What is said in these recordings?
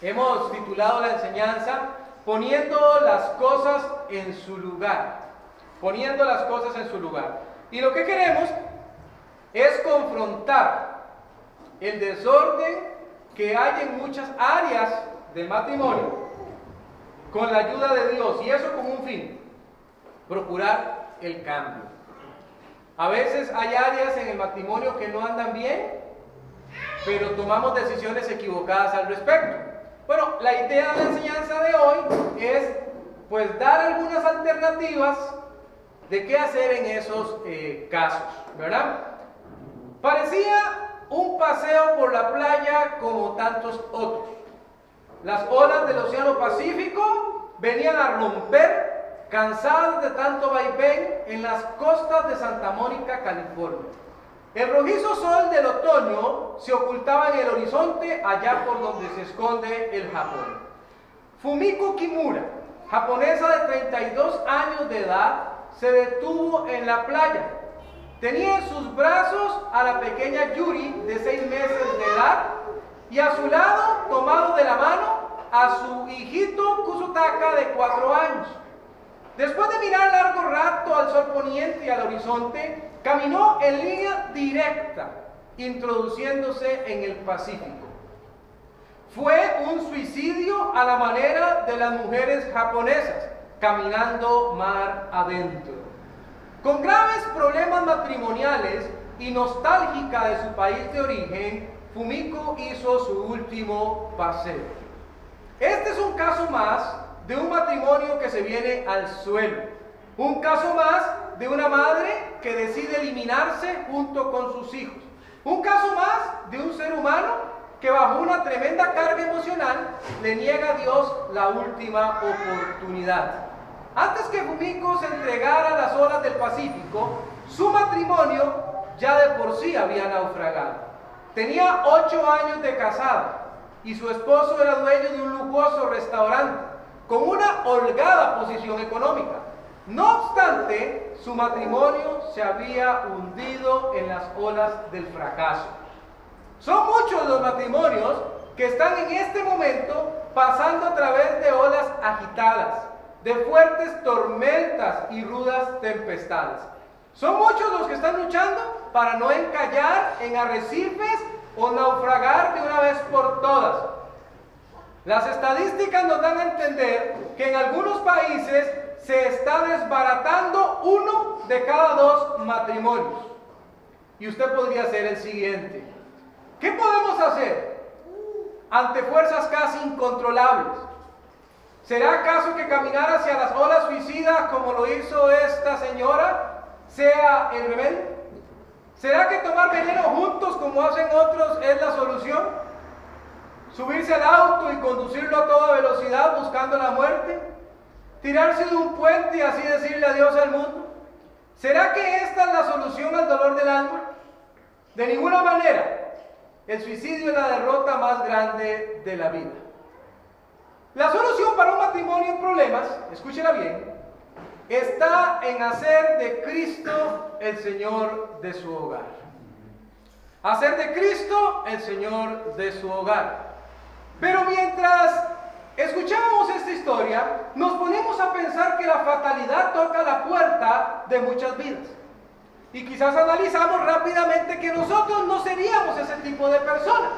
Hemos titulado la enseñanza Poniendo las cosas en su lugar. Poniendo las cosas en su lugar. Y lo que queremos es confrontar el desorden que hay en muchas áreas del matrimonio con la ayuda de Dios. Y eso con un fin, procurar el cambio. A veces hay áreas en el matrimonio que no andan bien, pero tomamos decisiones equivocadas al respecto. Bueno, la idea de la enseñanza de hoy es pues dar algunas alternativas de qué hacer en esos eh, casos, ¿verdad? Parecía un paseo por la playa como tantos otros. Las olas del Océano Pacífico venían a romper, cansadas de tanto vaivén, en las costas de Santa Mónica, California. El rojizo sol del otoño se ocultaba en el horizonte allá por donde se esconde el Japón. Fumiko Kimura, japonesa de 32 años de edad, se detuvo en la playa. Tenía en sus brazos a la pequeña Yuri de 6 meses de edad y a su lado, tomado de la mano, a su hijito Kusutaka de 4 años. Después de mirar largo rato al sol poniente y al horizonte, Caminó en línea directa, introduciéndose en el Pacífico. Fue un suicidio a la manera de las mujeres japonesas, caminando mar adentro. Con graves problemas matrimoniales y nostálgica de su país de origen, Fumiko hizo su último paseo. Este es un caso más de un matrimonio que se viene al suelo. Un caso más de una madre que decide eliminarse junto con sus hijos. Un caso más de un ser humano que bajo una tremenda carga emocional le niega a Dios la última oportunidad. Antes que Fumiko se entregara a las olas del Pacífico, su matrimonio ya de por sí había naufragado. Tenía ocho años de casada y su esposo era dueño de un lujoso restaurante con una holgada posición económica. No obstante, su matrimonio se había hundido en las olas del fracaso. Son muchos los matrimonios que están en este momento pasando a través de olas agitadas, de fuertes tormentas y rudas tempestades. Son muchos los que están luchando para no encallar en arrecifes o naufragar de una vez por todas. Las estadísticas nos dan a entender que en algunos países se está desbaratando uno de cada dos matrimonios. Y usted podría ser el siguiente. ¿Qué podemos hacer ante fuerzas casi incontrolables? ¿Será acaso que caminar hacia las olas suicidas como lo hizo esta señora sea el remedio? ¿Será que tomar veneno juntos como hacen otros es la solución? ¿Subirse al auto y conducirlo a toda velocidad buscando la muerte? Tirarse de un puente y así decirle adiós al mundo? ¿Será que esta es la solución al dolor del alma? De ninguna manera. El suicidio es la derrota más grande de la vida. La solución para un matrimonio en problemas, escúchela bien, está en hacer de Cristo el Señor de su hogar. Hacer de Cristo el Señor de su hogar. Pero mientras escuchamos esta historia, nos ponemos a pensar que la fatalidad toca la puerta de muchas vidas. Y quizás analizamos rápidamente que nosotros no seríamos ese tipo de persona.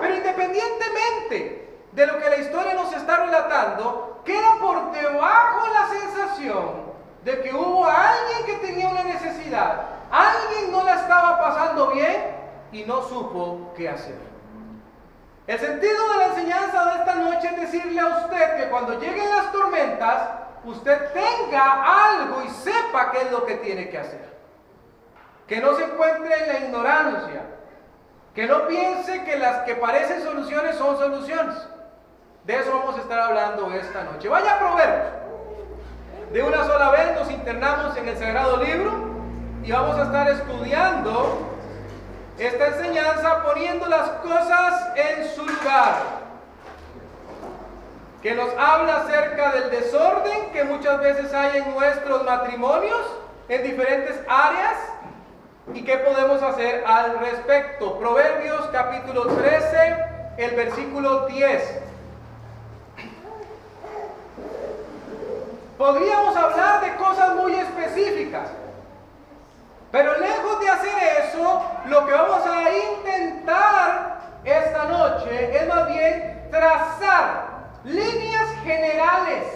Pero independientemente de lo que la historia nos está relatando, queda por debajo la sensación de que hubo alguien que tenía una necesidad, alguien no la estaba pasando bien y no supo qué hacer. El sentido de la enseñanza de esta noche es decirle a usted que cuando lleguen las tormentas, usted tenga algo y sepa qué es lo que tiene que hacer. Que no se encuentre en la ignorancia. Que no piense que las que parecen soluciones son soluciones. De eso vamos a estar hablando esta noche. Vaya a Proverbios. De una sola vez nos internamos en el Sagrado Libro y vamos a estar estudiando esta enseñanza poniendo las cosas en su lugar, que nos habla acerca del desorden que muchas veces hay en nuestros matrimonios, en diferentes áreas, y qué podemos hacer al respecto. Proverbios capítulo 13, el versículo 10. Podríamos hablar de cosas muy específicas, pero lejos de hacer eso, lo que vamos a intentar esta noche es más bien trazar líneas generales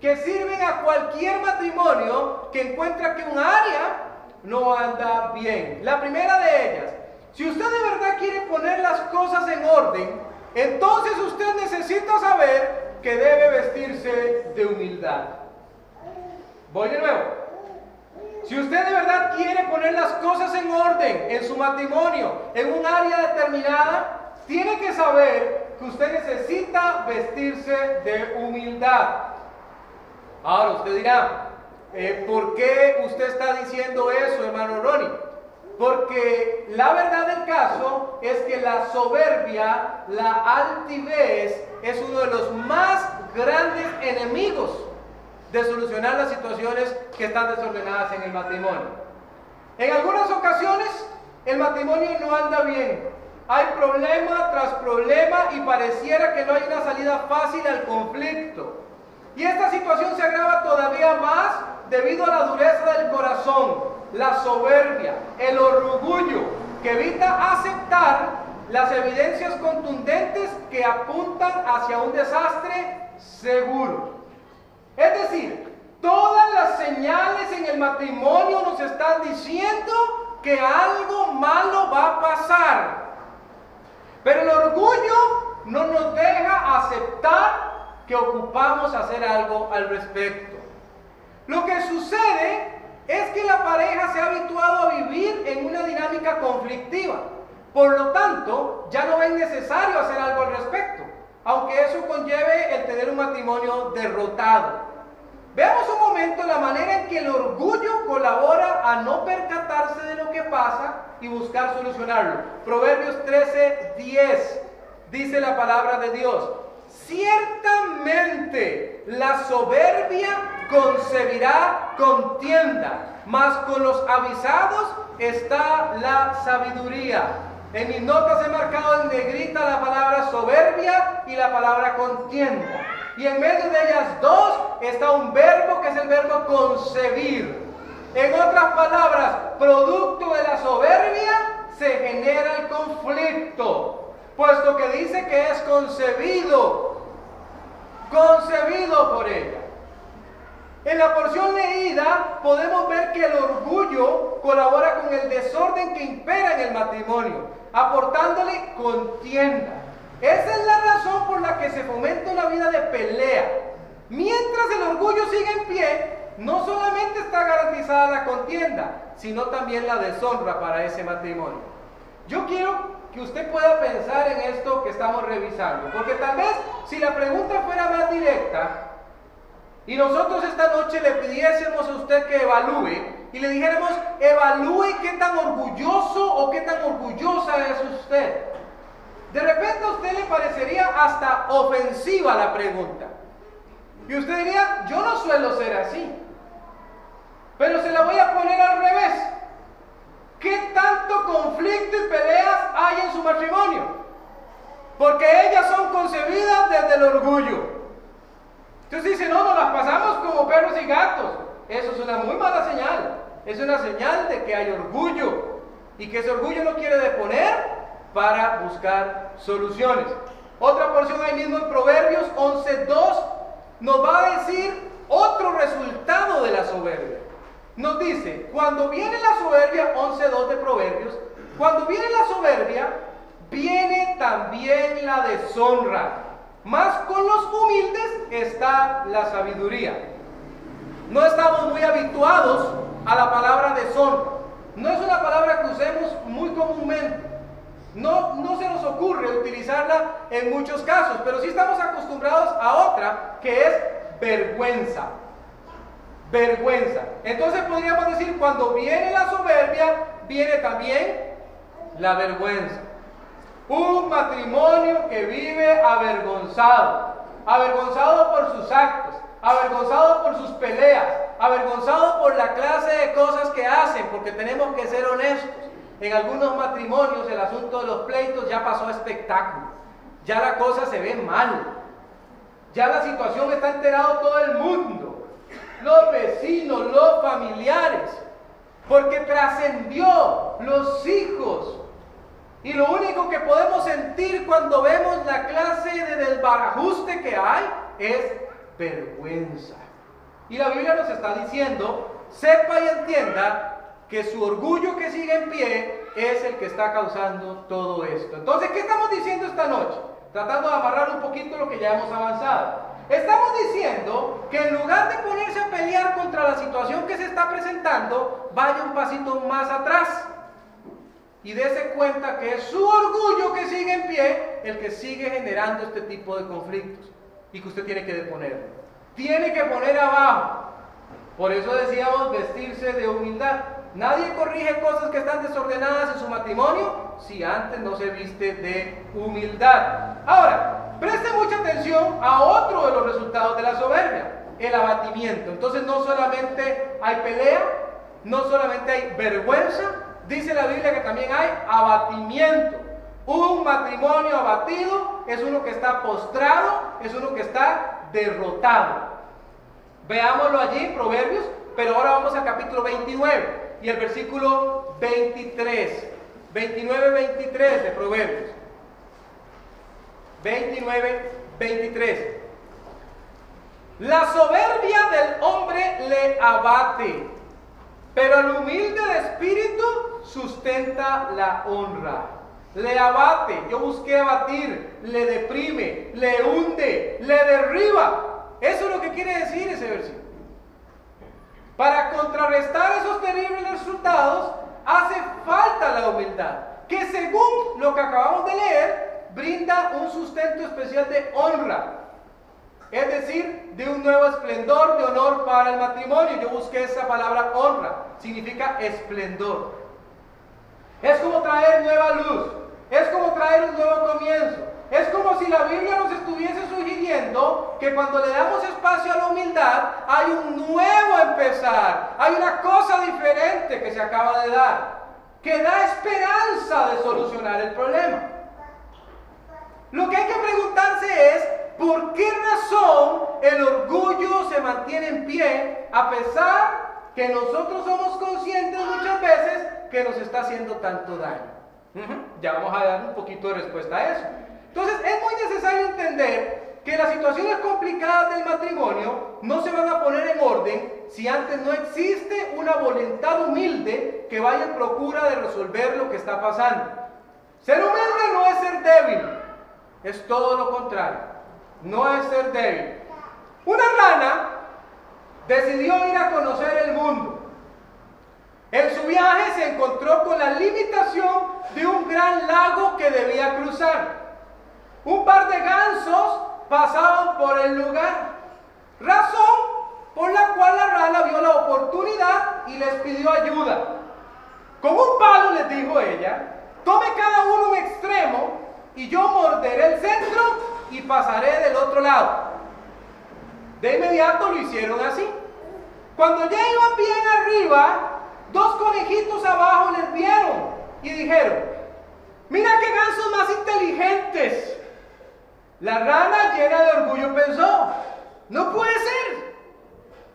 que sirven a cualquier matrimonio que encuentra que un área no anda bien. La primera de ellas, si usted de verdad quiere poner las cosas en orden, entonces usted necesita saber que debe vestirse de humildad. Voy de nuevo. Si usted poner las cosas en orden en su matrimonio, en un área determinada, tiene que saber que usted necesita vestirse de humildad. Ahora usted dirá, eh, ¿por qué usted está diciendo eso, hermano Ronnie? Porque la verdad del caso es que la soberbia, la altivez, es uno de los más grandes enemigos de solucionar las situaciones que están desordenadas en el matrimonio. En algunas ocasiones el matrimonio no anda bien. Hay problema tras problema y pareciera que no hay una salida fácil al conflicto. Y esta situación se agrava todavía más debido a la dureza del corazón, la soberbia, el orgullo, que evita aceptar las evidencias contundentes que apuntan hacia un desastre seguro. Es decir, todas las señales en el matrimonio nos están diciendo que algo malo va a pasar. Pero el orgullo no nos deja aceptar que ocupamos hacer algo al respecto. Lo que sucede es que la pareja se ha habituado a vivir en una dinámica conflictiva. Por lo tanto, ya no es necesario hacer algo al respecto, aunque eso conlleve el tener un matrimonio derrotado. Veamos un momento la manera en que el orgullo colabora a no percatarse de lo que pasa y buscar solucionarlo. Proverbios 13, 10 dice la palabra de Dios. Ciertamente la soberbia concebirá contienda, mas con los avisados está la sabiduría. En mis notas he marcado en negrita la palabra soberbia y la palabra contienda. Y en medio de ellas dos está un verbo que es el verbo concebir. En otras palabras, producto de la soberbia se genera el conflicto, puesto que dice que es concebido, concebido por ella. En la porción leída podemos ver que el orgullo colabora con el desorden que impera en el matrimonio, aportándole contienda. Esa es la razón por la que se fomenta una vida de pelea. Mientras el orgullo sigue en pie, no solamente está garantizada la contienda, sino también la deshonra para ese matrimonio. Yo quiero que usted pueda pensar en esto que estamos revisando, porque tal vez si la pregunta fuera más directa y nosotros esta noche le pidiésemos a usted que evalúe y le dijéramos, evalúe qué tan orgulloso o qué tan orgullosa es usted. De repente a usted le parecería hasta ofensiva la pregunta. Y usted diría, yo no suelo ser así. Pero se la voy a poner al revés. ¿Qué tanto conflicto y peleas hay en su matrimonio? Porque ellas son concebidas desde el orgullo. Entonces dice, no, nos las pasamos como perros y gatos. Eso es una muy mala señal. Es una señal de que hay orgullo. Y que ese orgullo no quiere deponer para buscar soluciones. Otra porción ahí mismo en Proverbios 11.2 nos va a decir otro resultado de la soberbia. Nos dice, cuando viene la soberbia, 11.2 de Proverbios, cuando viene la soberbia, viene también la deshonra. Más con los humildes está la sabiduría. No estamos muy habituados a la palabra deshonra. No es una palabra que usemos muy comúnmente. No, no se nos ocurre utilizarla en muchos casos, pero sí estamos acostumbrados a otra que es vergüenza. Vergüenza. Entonces podríamos decir, cuando viene la soberbia, viene también la vergüenza. Un matrimonio que vive avergonzado, avergonzado por sus actos, avergonzado por sus peleas, avergonzado por la clase de cosas que hacen, porque tenemos que ser honestos. En algunos matrimonios el asunto de los pleitos ya pasó a espectáculo. ya la cosa se ve mal. Ya la situación está enterado todo el mundo, los vecinos, los familiares, porque trascendió los hijos. Y lo único que podemos sentir cuando vemos la clase de desbarajuste que hay es vergüenza. Y la Biblia nos está diciendo, sepa y entienda que su orgullo que sigue en pie es el que está causando todo esto. Entonces, ¿qué estamos diciendo esta noche? Tratando de amarrar un poquito lo que ya hemos avanzado. Estamos diciendo que en lugar de ponerse a pelear contra la situación que se está presentando, vaya un pasito más atrás y dése cuenta que es su orgullo que sigue en pie el que sigue generando este tipo de conflictos y que usted tiene que deponerlo. Tiene que poner abajo. Por eso decíamos vestirse de humildad. Nadie corrige cosas que están desordenadas en su matrimonio si antes no se viste de humildad. Ahora, preste mucha atención a otro de los resultados de la soberbia, el abatimiento. Entonces no solamente hay pelea, no solamente hay vergüenza, dice la Biblia que también hay abatimiento. Un matrimonio abatido es uno que está postrado, es uno que está derrotado. Veámoslo allí en Proverbios, pero ahora vamos al capítulo 29 y el versículo 23. 29, 23 de Proverbios. 29, 23. La soberbia del hombre le abate, pero el humilde de espíritu sustenta la honra. Le abate, yo busqué abatir, le deprime, le hunde, le derriba. Eso es lo que quiere decir ese versículo. Para contrarrestar esos terribles resultados, hace falta la humildad, que según lo que acabamos de leer, brinda un sustento especial de honra. Es decir, de un nuevo esplendor de honor para el matrimonio. Yo busqué esa palabra honra, significa esplendor. Es como traer nueva luz, es como traer un nuevo comienzo. Es como si la Biblia nos estuviese sugiriendo que cuando le damos espacio a la humildad hay un nuevo empezar, hay una cosa diferente que se acaba de dar, que da esperanza de solucionar el problema. Lo que hay que preguntarse es, ¿por qué razón el orgullo se mantiene en pie a pesar que nosotros somos conscientes muchas veces que nos está haciendo tanto daño? Ya vamos a dar un poquito de respuesta a eso. Entonces es muy necesario entender que las situaciones complicadas del matrimonio no se van a poner en orden si antes no existe una voluntad humilde que vaya en procura de resolver lo que está pasando. Ser humilde no es ser débil, es todo lo contrario, no es ser débil. Una rana decidió ir a conocer el mundo. En su viaje se encontró con la limitación de un gran lago que debía cruzar. Un par de gansos pasaban por el lugar, razón por la cual la rana vio la oportunidad y les pidió ayuda. Con un palo les dijo ella, tome cada uno un extremo y yo morderé el centro y pasaré del otro lado. De inmediato lo hicieron así. Cuando ya iban bien arriba, dos conejitos abajo les vieron y dijeron, mira qué gansos más inteligentes. La rana llena de orgullo pensó, no puede ser.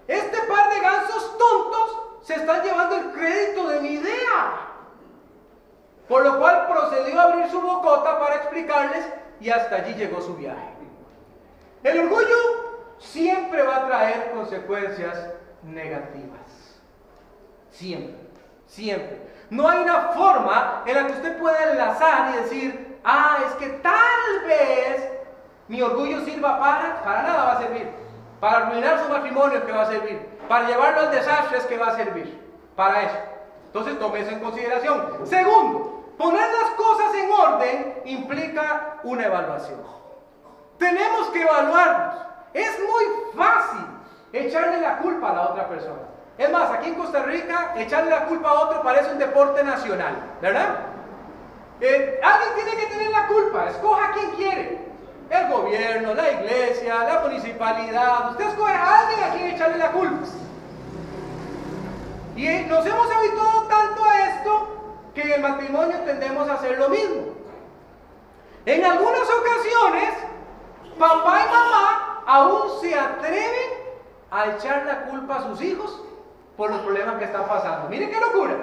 Este par de gansos tontos se están llevando el crédito de mi idea. Por lo cual procedió a abrir su bocota para explicarles y hasta allí llegó su viaje. El orgullo siempre va a traer consecuencias negativas. Siempre, siempre. No hay una forma en la que usted pueda enlazar y decir, ah, es que tal vez mi orgullo sirva para, para nada va a servir. Para arruinar su matrimonio que va a servir. Para llevarlo al desastre es que va a servir. Para eso. Entonces tome eso en consideración. Segundo, poner las cosas en orden implica una evaluación. Tenemos que evaluarnos. Es muy fácil echarle la culpa a la otra persona. Es más, aquí en Costa Rica, echarle la culpa a otro parece un deporte nacional, ¿verdad? Eh, alguien tiene que tener la culpa, escoja quien quiere el gobierno, la iglesia, la municipalidad. Usted escoge a alguien a quien echarle la culpa. Y nos hemos habituado tanto a esto que en el matrimonio tendemos a hacer lo mismo. En algunas ocasiones, papá y mamá aún se atreven a echar la culpa a sus hijos por los problemas que están pasando. Miren qué locura.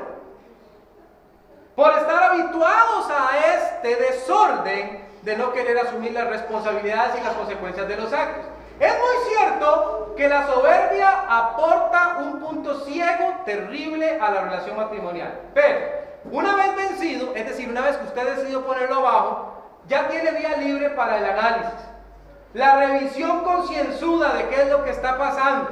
Por estar habituados a este desorden de no querer asumir las responsabilidades y las consecuencias de los actos. Es muy cierto que la soberbia aporta un punto ciego terrible a la relación matrimonial. Pero una vez vencido, es decir, una vez que usted decidió ponerlo abajo, ya tiene vía libre para el análisis. La revisión concienzuda de qué es lo que está pasando.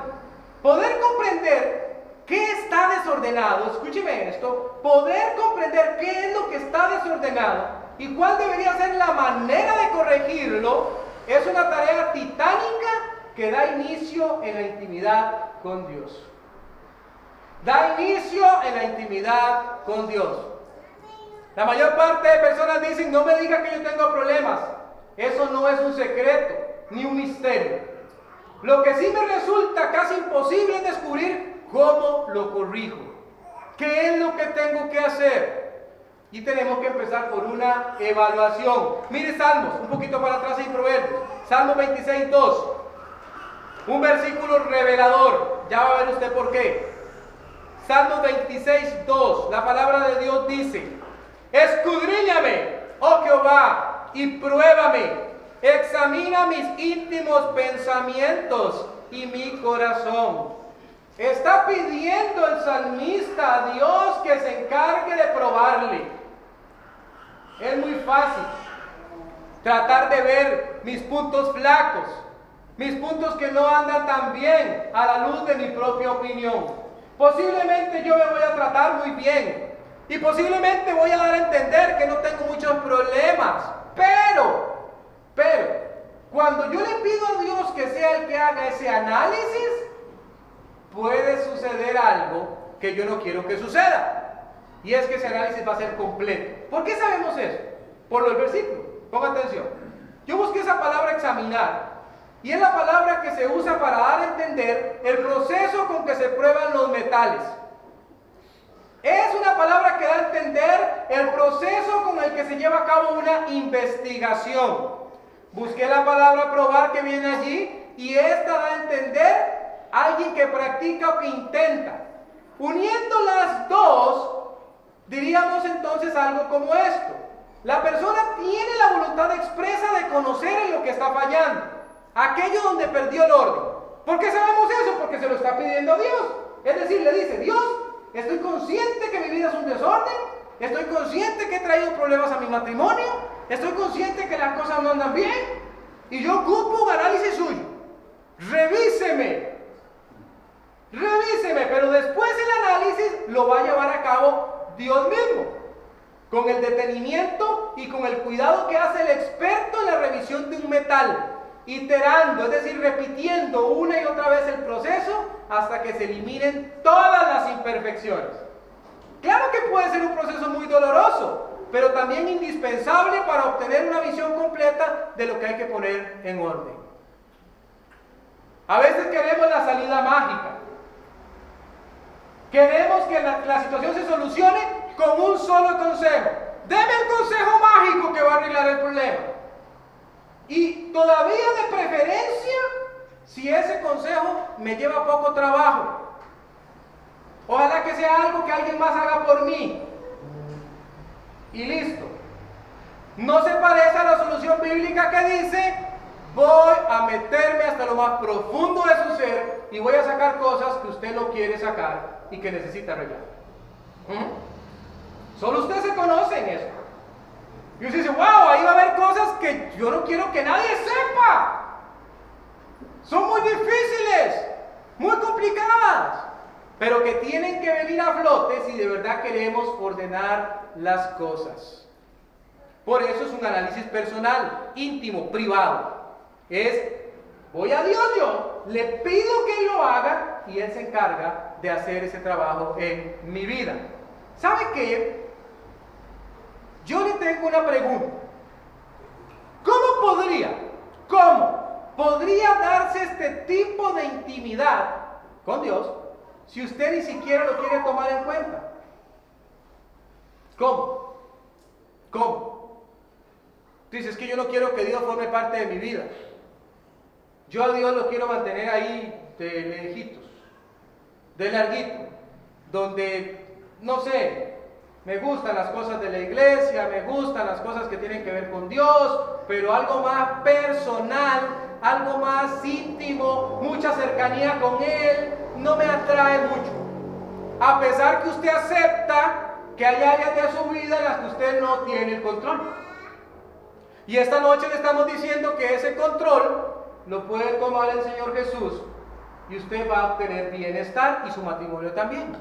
Poder comprender qué está desordenado. Escúcheme esto. Poder comprender qué es lo que está desordenado y cuál debería ser la manera de corregirlo es una tarea titánica que da inicio en la intimidad con Dios. Da inicio en la intimidad con Dios. La mayor parte de personas dicen, no me diga que yo tengo problemas. Eso no es un secreto ni un misterio. Lo que sí me resulta casi imposible es descubrir cómo lo corrijo. ¿Qué es lo que tengo que hacer? Y tenemos que empezar por una evaluación. Mire Salmos, un poquito para atrás y Proverbios. Salmo 26, 2. Un versículo revelador. Ya va a ver usted por qué. Salmo 26, 2. La palabra de Dios dice, escudriñame, oh Jehová, y pruébame. Examina mis íntimos pensamientos y mi corazón. Está pidiendo el salmista a Dios que se encargue de probarle. Es muy fácil tratar de ver mis puntos flacos, mis puntos que no andan tan bien a la luz de mi propia opinión. Posiblemente yo me voy a tratar muy bien y posiblemente voy a dar a entender que no tengo muchos problemas, pero, pero, cuando yo le pido a Dios que sea el que haga ese análisis, puede suceder algo que yo no quiero que suceda. Y es que ese análisis va a ser completo. ¿Por qué sabemos eso? Por los versículos. Ponga atención. Yo busqué esa palabra examinar. Y es la palabra que se usa para dar a entender el proceso con que se prueban los metales. Es una palabra que da a entender el proceso con el que se lleva a cabo una investigación. Busqué la palabra probar que viene allí y esta da a entender alguien que practica o que intenta. Uniendo las dos, Diríamos entonces algo como esto. La persona tiene la voluntad expresa de conocer en lo que está fallando, aquello donde perdió el orden. ¿Por qué sabemos eso? Porque se lo está pidiendo a Dios. Es decir, le dice, Dios, estoy consciente que mi vida es un desorden, estoy consciente que he traído problemas a mi matrimonio, estoy consciente que las cosas no andan bien, y yo ocupo un análisis suyo. Revíseme, revíseme, pero después el análisis lo va a llevar a cabo Dios mismo, con el detenimiento y con el cuidado que hace el experto en la revisión de un metal, iterando, es decir, repitiendo una y otra vez el proceso hasta que se eliminen todas las imperfecciones. Claro que puede ser un proceso muy doloroso, pero también indispensable para obtener una visión completa de lo que hay que poner en orden. A veces queremos la salida mágica, Queremos que la, situación se solucione con un solo consejo. Deme el consejo mágico que va a arreglar el problema. Y todavía de preferencia, si ese consejo me lleva poco trabajo. Ojalá que sea algo que alguien más haga por mí. Y listo. No se parece a la solución bíblica que dice, voy a meterme hasta lo profundo de su ser y voy a sacar cosas que usted no quiere sacar y que necesita arreglar. ¿Mm? Solo usted se conoce en eso. Y usted dice, wow, ahí va a haber cosas que yo no quiero que nadie sepa. Son muy difíciles, muy complicadas, pero que tienen que venir a flote si de verdad queremos ordenar las cosas. Por eso es un análisis personal, íntimo, privado. Es, voy a Dios yo, le pido que lo haga y Él se encarga de hacer ese trabajo en mi vida. ¿Sabe qué? Yo le tengo una pregunta. ¿Cómo podría, cómo podría darse este tipo de intimidad con Dios si usted ni siquiera lo quiere tomar en cuenta? ¿Cómo? ¿Cómo? Dices, es que yo no quiero que Dios forme parte de mi vida. Yo a Dios lo quiero mantener ahí de lejitos, de larguito, donde, no sé, me gustan las cosas de la iglesia, me gustan las cosas que tienen que ver con Dios, pero algo más personal, algo más íntimo, mucha cercanía con Él, no me atrae mucho. A pesar que usted acepta que hay áreas de su vida en las que usted no tiene el control. Y esta noche le estamos diciendo que ese control lo puede tomar el Señor Jesús y usted va a obtener bienestar y su matrimonio también.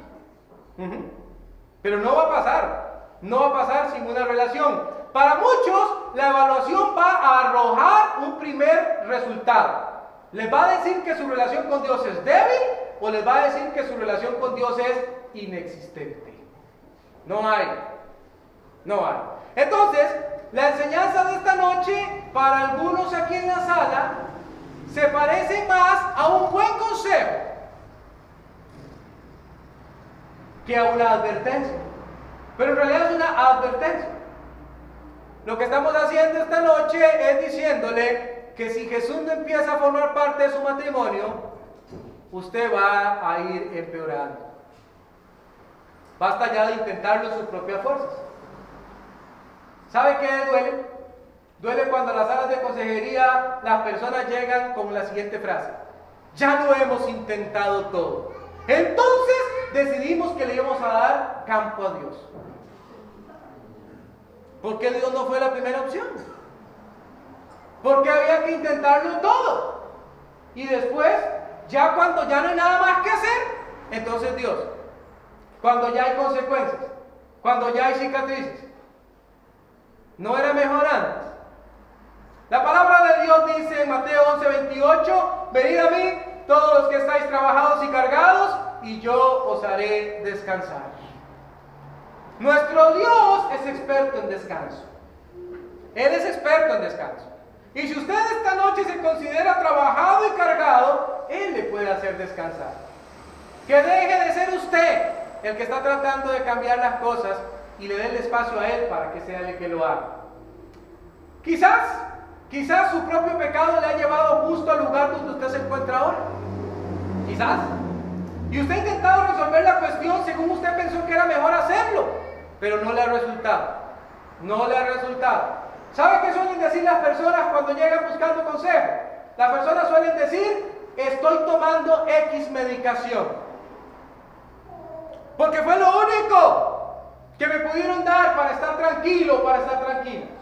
Pero no va a pasar, no va a pasar sin una relación. Para muchos, la evaluación va a arrojar un primer resultado. ¿Les va a decir que su relación con Dios es débil o les va a decir que su relación con Dios es inexistente? No hay, no hay. Entonces, la enseñanza de esta noche, para algunos aquí en la sala, se parece más a un buen consejo que a una advertencia. Pero en realidad es una advertencia. Lo que estamos haciendo esta noche es diciéndole que si Jesús no empieza a formar parte de su matrimonio, usted va a ir empeorando. Basta ya de intentarlo en sus propias fuerzas. ¿Sabe qué duele? Duele cuando en las salas de consejería las personas llegan con la siguiente frase. Ya lo hemos intentado todo. Entonces decidimos que le íbamos a dar campo a Dios. ¿Por qué Dios no fue la primera opción? Porque había que intentarlo todo. Y después, ya cuando ya no hay nada más que hacer, entonces Dios. Cuando ya hay consecuencias, cuando ya hay cicatrices. ¿No era mejor antes? La palabra de Dios dice en Mateo 11, 28, venid a mí todos los que estáis trabajados y cargados, y yo os haré descansar. Nuestro Dios es experto en descanso. Él es experto en descanso. Y si usted esta noche se considera trabajado y cargado, Él le puede hacer descansar. Que deje de ser usted el que está tratando de cambiar las cosas y le dé el espacio a Él para que sea el que lo haga. Quizás Quizás su propio pecado le ha llevado justo al lugar donde usted se encuentra ahora. Quizás. Y usted ha intentado resolver la cuestión según usted pensó que era mejor hacerlo, pero no le ha resultado. No le ha resultado. ¿Sabe qué suelen decir las personas cuando llegan buscando consejo? Las personas suelen decir, estoy tomando X medicación. Porque fue lo único que me pudieron dar para estar tranquilo, para estar tranquilo.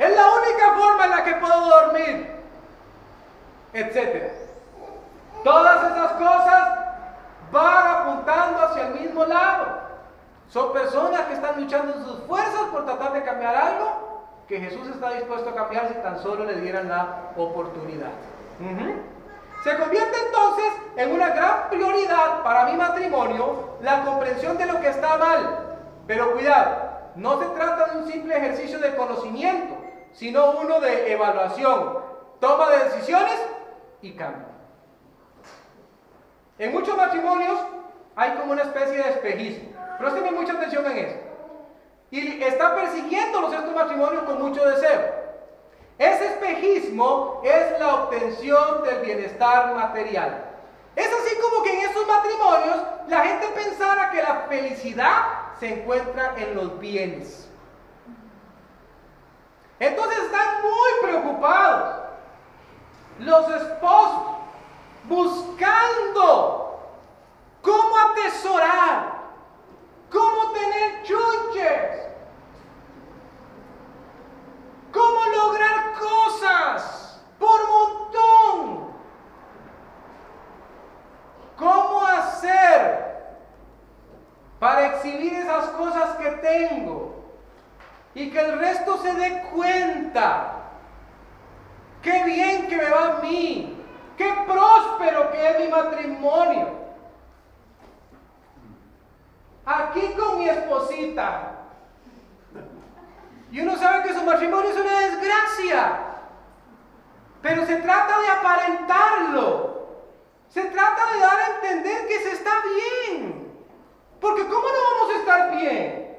Es la única forma en la que puedo dormir, etc. Todas esas cosas van apuntando hacia el mismo lado. Son personas que están luchando en sus fuerzas por tratar de cambiar algo que Jesús está dispuesto a cambiar si tan solo le dieran la oportunidad. Se convierte entonces en una gran prioridad para mi matrimonio la comprensión de lo que está mal. Pero cuidado, no se trata de un simple ejercicio de conocimiento sino uno de evaluación, toma de decisiones y cambio. En muchos matrimonios hay como una especie de espejismo. Presten mucha atención en eso. Y está persiguiéndolos estos matrimonios con mucho deseo. Ese espejismo es la obtención del bienestar material. Es así como que en estos matrimonios la gente pensara que la felicidad se encuentra en los bienes. Entonces están muy preocupados. Los esposos buscando cómo atesorar, cómo tener chuches, cómo lograr cosas por montón, cómo hacer para exhibir esas cosas que tengo y que el resto se dé cuenta. Qué bien que me va a mí, qué próspero que es mi matrimonio. Aquí con mi esposita. Y uno sabe que su matrimonio es una desgracia. Pero se trata de aparentarlo. Se trata de dar a entender que se está bien. Porque ¿cómo no vamos a estar bien?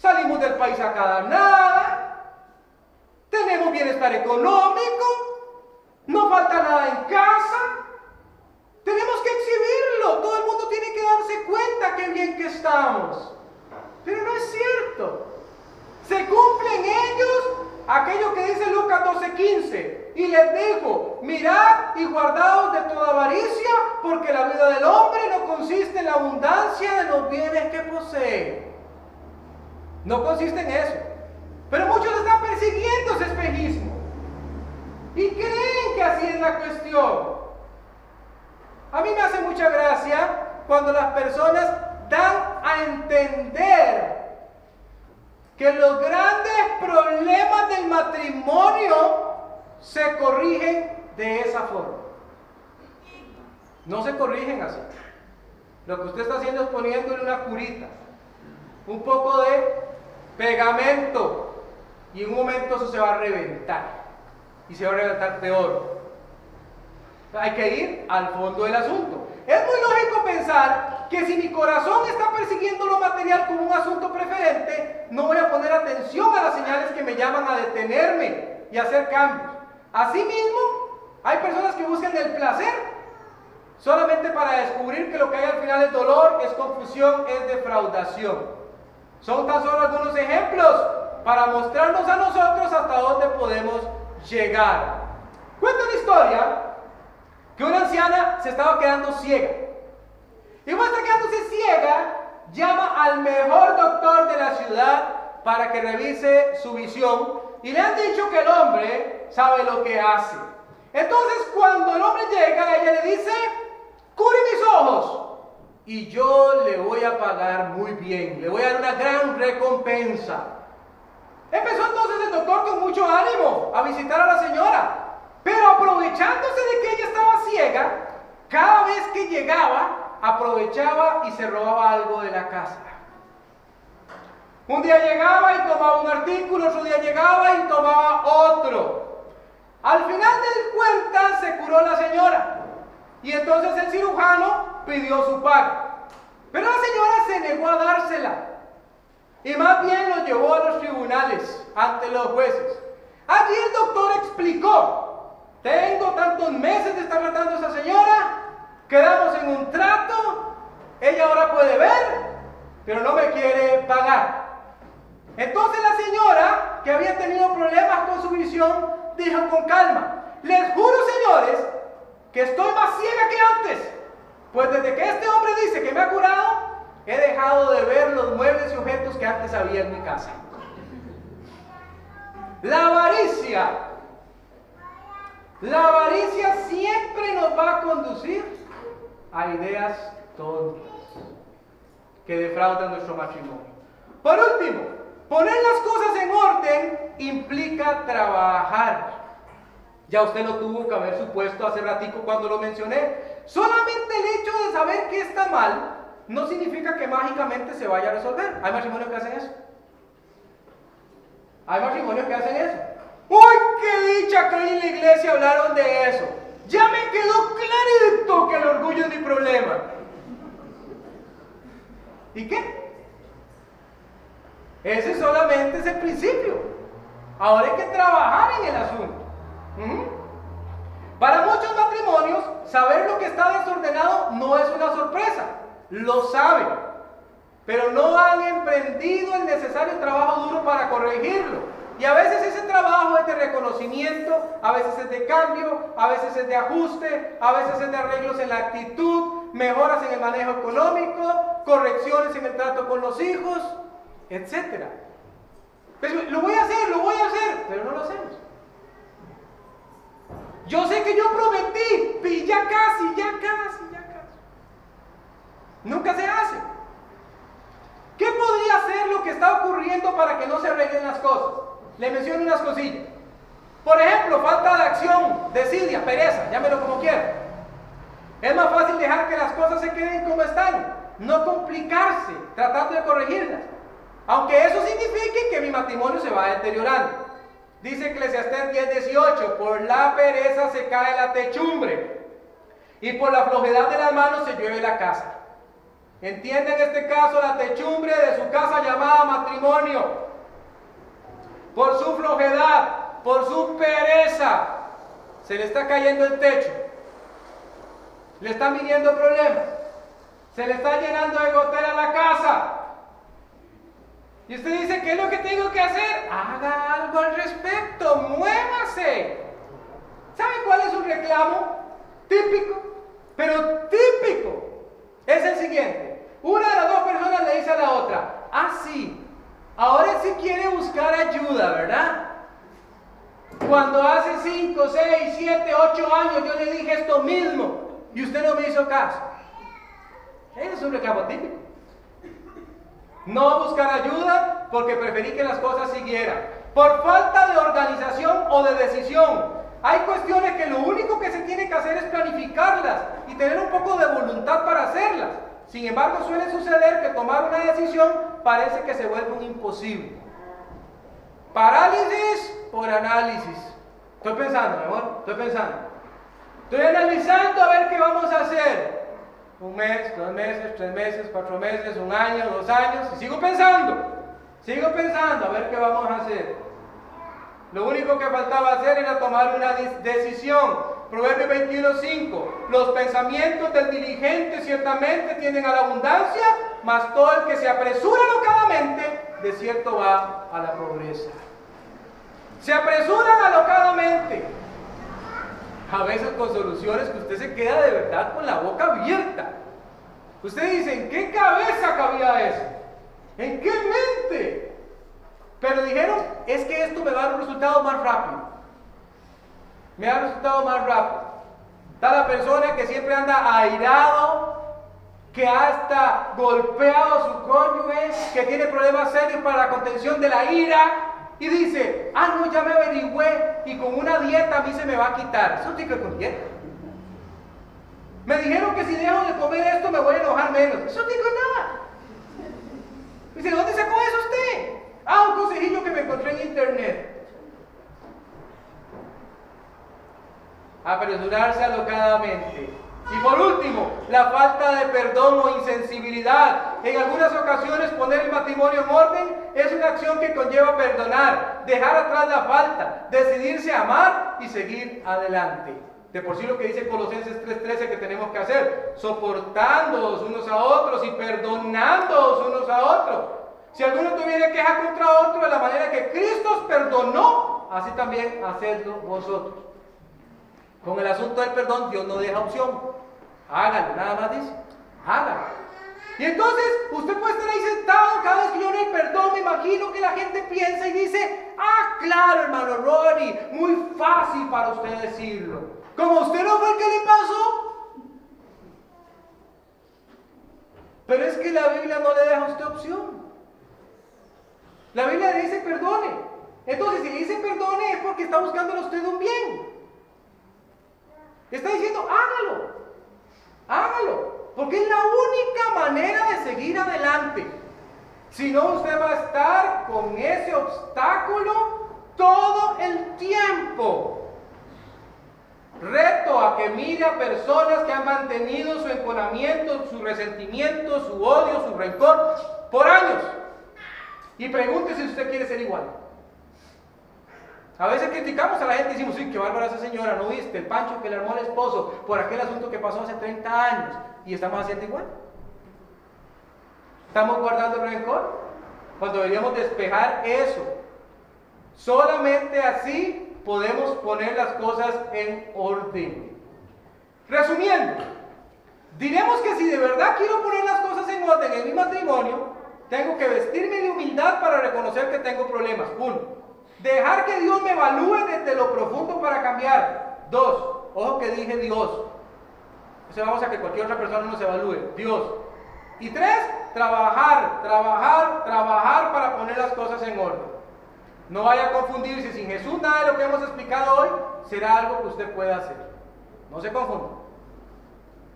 Salimos del país a cada nada. tenemos bienestar económico, no falta nada en casa, tenemos que exhibirlo, todo el mundo tiene que darse cuenta qué bien que estamos. Pero no es cierto. Se cumplen ellos aquello que dice Lucas 12:15. Y les dijo, mirad y guardaos de toda avaricia, porque la vida del hombre no consiste en la abundancia de los bienes que posee. No consiste en eso. Pero muchos están persiguiendo ese espejismo. Y creen que así es la cuestión. A mí me hace mucha gracia cuando las personas dan a entender que los grandes problemas del matrimonio se corrigen de esa forma. No se corrigen así. Lo que usted está haciendo es poniéndole una curita, un poco de pegamento, y en un momento eso se va a reventar. Y se va a reventar de oro. Hay que ir al fondo del asunto. Es muy lógico pensar que si mi corazón está persiguiendo lo material como un asunto preferente, no voy a poner atención a las señales que me llaman a detenerme y hacer cambios. Asimismo, hay personas que buscan el placer solamente para descubrir que lo que hay al final es dolor, es confusión, es defraudación. Son tan solo algunos ejemplos para mostrarnos a nosotros hasta dónde podemos llegar. Cuento una historia que una anciana se estaba quedando ciega. Y está quedándose ciega, llama al mejor doctor de la ciudad para que revise su visión y le han dicho que el hombre sabe lo que hace. Entonces cuando el hombre llega, ella le dice, cubre mis ojos y yo le voy a pagar muy bien, le voy a dar una gran recompensa. Empezó entonces el doctor con mucho ánimo a visitar a la señora. Pero aprovechándose de que ella estaba ciega, cada vez que llegaba, aprovechaba y se robaba algo de la casa. Un día llegaba y tomaba un artículo, otro día llegaba y tomaba otro. Al final del cuenta se curó la señora y entonces el cirujano pidió su paga. Pero la señora se negó a dársela y más bien lo llevó a los tribunales ante los jueces. Allí el doctor explicó tengo tantos meses de estar tratando a esa señora, quedamos en un trato, ella ahora puede ver, pero no me quiere pagar. Entonces la señora, que había tenido problemas con su visión, dijo con calma, les juro señores, que estoy más ciega que antes, pues desde que este hombre dice que me ha curado, he dejado de ver los muebles y objetos que antes había en mi casa. La avaricia la avaricia siempre nos va a conducir a ideas tontas que defraudan nuestro matrimonio. Por último, poner las cosas en orden implica trabajar. Ya usted lo tuvo que haber supuesto hace ratico cuando lo mencioné. Solamente el hecho de saber que está mal no significa que mágicamente se vaya a resolver. Hay matrimonios que hacen eso. Hay matrimonios que hacen eso. ¡Uy, qué dicha que hoy en la iglesia hablaron de eso! Ya me quedó clarito que el orgullo es mi problema. ¿Y qué? Ese solamente es el principio. Ahora hay que trabajar en el asunto. Para muchos matrimonios, saber lo que está desordenado no es una sorpresa. Lo saben. Pero no han emprendido el necesario trabajo duro para corregirlo. Y a veces ese trabajo es de reconocimiento, a veces es de cambio, a veces es de ajuste, a veces es de arreglos en la actitud, mejoras en el manejo económico, correcciones en el trato con los hijos, etc. Lo voy a hacer, lo voy a hacer, pero no lo hacemos. Yo sé que yo prometí, y ya casi, ya casi, ya casi. Nunca se hace. ¿Qué podría ser lo que está ocurriendo para que no se arreglen las cosas? le menciono unas cosillas. Por ejemplo, falta de acción, desidia, pereza, llámelo como quiera. Es más fácil dejar que las cosas se queden como están, no complicarse tratando de corregirlas. Aunque eso signifique que mi matrimonio se va deteriorando. Dice Eclesiastés 10:18, por la pereza se cae la techumbre y por la flojedad de las manos se llueve la casa. Entiende en este caso la techumbre de su casa llamada matrimonio por su flojedad. por su pereza, se le está cayendo el techo, le están viniendo problemas, se le está llenando de gotera la casa. Y usted dice, ¿qué es lo que tengo que hacer? Haga algo al respecto, muévase. ¿Sabe cuál es un reclamo típico? Pero típico. Es el siguiente. Una de las dos personas le dice a la otra, ah, sí, ahora sí quiere buscar ayuda, ¿verdad? Cuando hace 5, 6, 7, 8 años yo le dije esto mismo y usted no me hizo caso. Es un reclamo típico. No buscar ayuda porque preferí que las cosas siguieran. Por falta de organización o de decisión. Hay cuestiones que lo único que se tiene que hacer es planificarlas y tener un poco de voluntad para hacerlas. Sin embargo, suele suceder que tomar una decisión parece que se vuelve un imposible. Parálisis por análisis. Estoy pensando, mi amor, estoy pensando. Estoy analizando a ver qué vamos a hacer. Un mes, dos meses, tres meses, cuatro meses, un año, dos años. Y sigo pensando. Sigo pensando a ver qué vamos a hacer. Lo único que faltaba hacer era tomar una decisión. Proverbio 21.5. Los pensamientos del diligente ciertamente tienden a la abundancia, mas todo el que se apresura locadamente, de cierto va a la pobreza. Se apresuran alocadamente. A veces con soluciones que usted se queda de verdad con la boca abierta. Usted dice, ¿en qué cabeza cabía eso? ¿En qué mente? Pero dijeron, es que esto me va a dar un resultado más rápido. Me da un resultado más rápido. Está la persona que siempre anda airado, que hasta golpeado a su cónyuge, que tiene problemas serios para la contención de la ira, y dice, ah, no, ya me averigüé y con una dieta a mí se me va a quitar. Eso tiene que con dieta. Me dijeron que si dejo de comer esto me voy a enojar menos. Eso no tiene nada. Dice, ¿dónde sacó eso usted? Ah, un consejillo que me encontré en internet. Apresurarse alocadamente. Y por último, la falta de perdón o insensibilidad. En algunas ocasiones poner el matrimonio en orden es una acción que conlleva perdonar, dejar atrás la falta, decidirse a amar y seguir adelante. De por sí lo que dice Colosenses 3:13 que tenemos que hacer, soportándonos unos a otros y perdonándonos unos a otros. Si alguno tuviera queja contra otro de la manera que Cristo os perdonó, así también hacedlo vosotros. Con el asunto del perdón, Dios no deja opción. Hágalo, nada más dice. Hágalo. Y entonces usted puede estar ahí sentado cada vez que yo le perdón, me imagino que la gente piensa y dice, ah, claro, hermano Ronnie, muy fácil para usted decirlo. Como usted no fue el que le pasó. Pero es que la Biblia no le deja a usted opción. La Biblia le dice perdone. Entonces, si le dice perdone es porque está buscando a usted un bien. Está diciendo, hágalo, hágalo, porque es la única manera de seguir adelante. Si no, usted va a estar con ese obstáculo todo el tiempo. Reto a que mire a personas que han mantenido su enconamiento, su resentimiento, su odio, su rencor por años. Y pregunte si usted quiere ser igual. A veces criticamos a la gente y decimos, sí, qué bárbara esa señora, ¿no viste? El pancho que le armó el esposo por aquel asunto que pasó hace 30 años y estamos haciendo igual. Estamos guardando rencor cuando deberíamos despejar eso. Solamente así podemos poner las cosas en orden. Resumiendo, diremos que si de verdad quiero poner las cosas en orden en mi matrimonio, tengo que vestirme de humildad para reconocer que tengo problemas. Uno. Dejar que Dios me evalúe desde lo profundo para cambiar. Dos, ojo que dije Dios. O vamos a que cualquier otra persona nos evalúe. Dios. Y tres, trabajar, trabajar, trabajar para poner las cosas en orden. No vaya a confundirse. Sin Jesús nada de lo que hemos explicado hoy será algo que usted pueda hacer. No se confunda.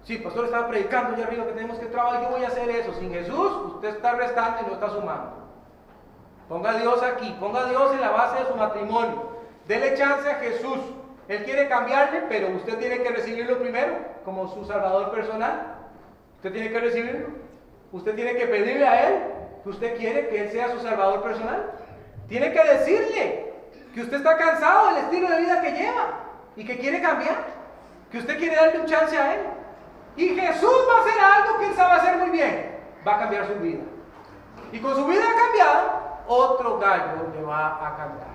Sí, pastor estaba predicando allá arriba que tenemos que trabajar. Yo voy a hacer eso. Sin Jesús usted está restando y no está sumando. Ponga a Dios aquí, ponga a Dios en la base de su matrimonio. Dele chance a Jesús. Él quiere cambiarle, pero usted tiene que recibirlo primero como su salvador personal. Usted tiene que recibirlo. Usted tiene que pedirle a Él que usted quiere que Él sea su salvador personal. Tiene que decirle, que usted está cansado del estilo de vida que lleva y que quiere cambiar, que usted quiere darle un chance a Él. Y Jesús va a hacer algo que Él sabe hacer muy bien, va a cambiar su vida. Y con su vida cambiada, otro gallo le va a cantar.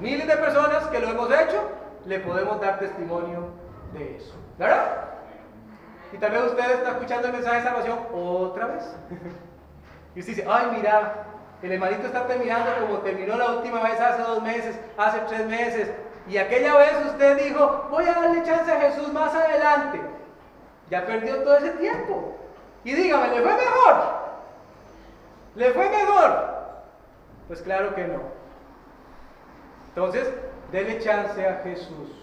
Miles de personas que lo hemos hecho, le podemos dar testimonio de eso. ¿Verdad? Y tal vez usted está escuchando el mensaje de salvación otra vez. y usted dice, ay, mira, el hermanito está terminando como terminó la última vez hace dos meses, hace tres meses. Y aquella vez usted dijo, voy a darle chance a Jesús más adelante. Ya perdió todo ese tiempo. Y dígame, ¿le fue mejor? ¿Le fue mejor? Pues claro que no. Entonces, dele chance a Jesús.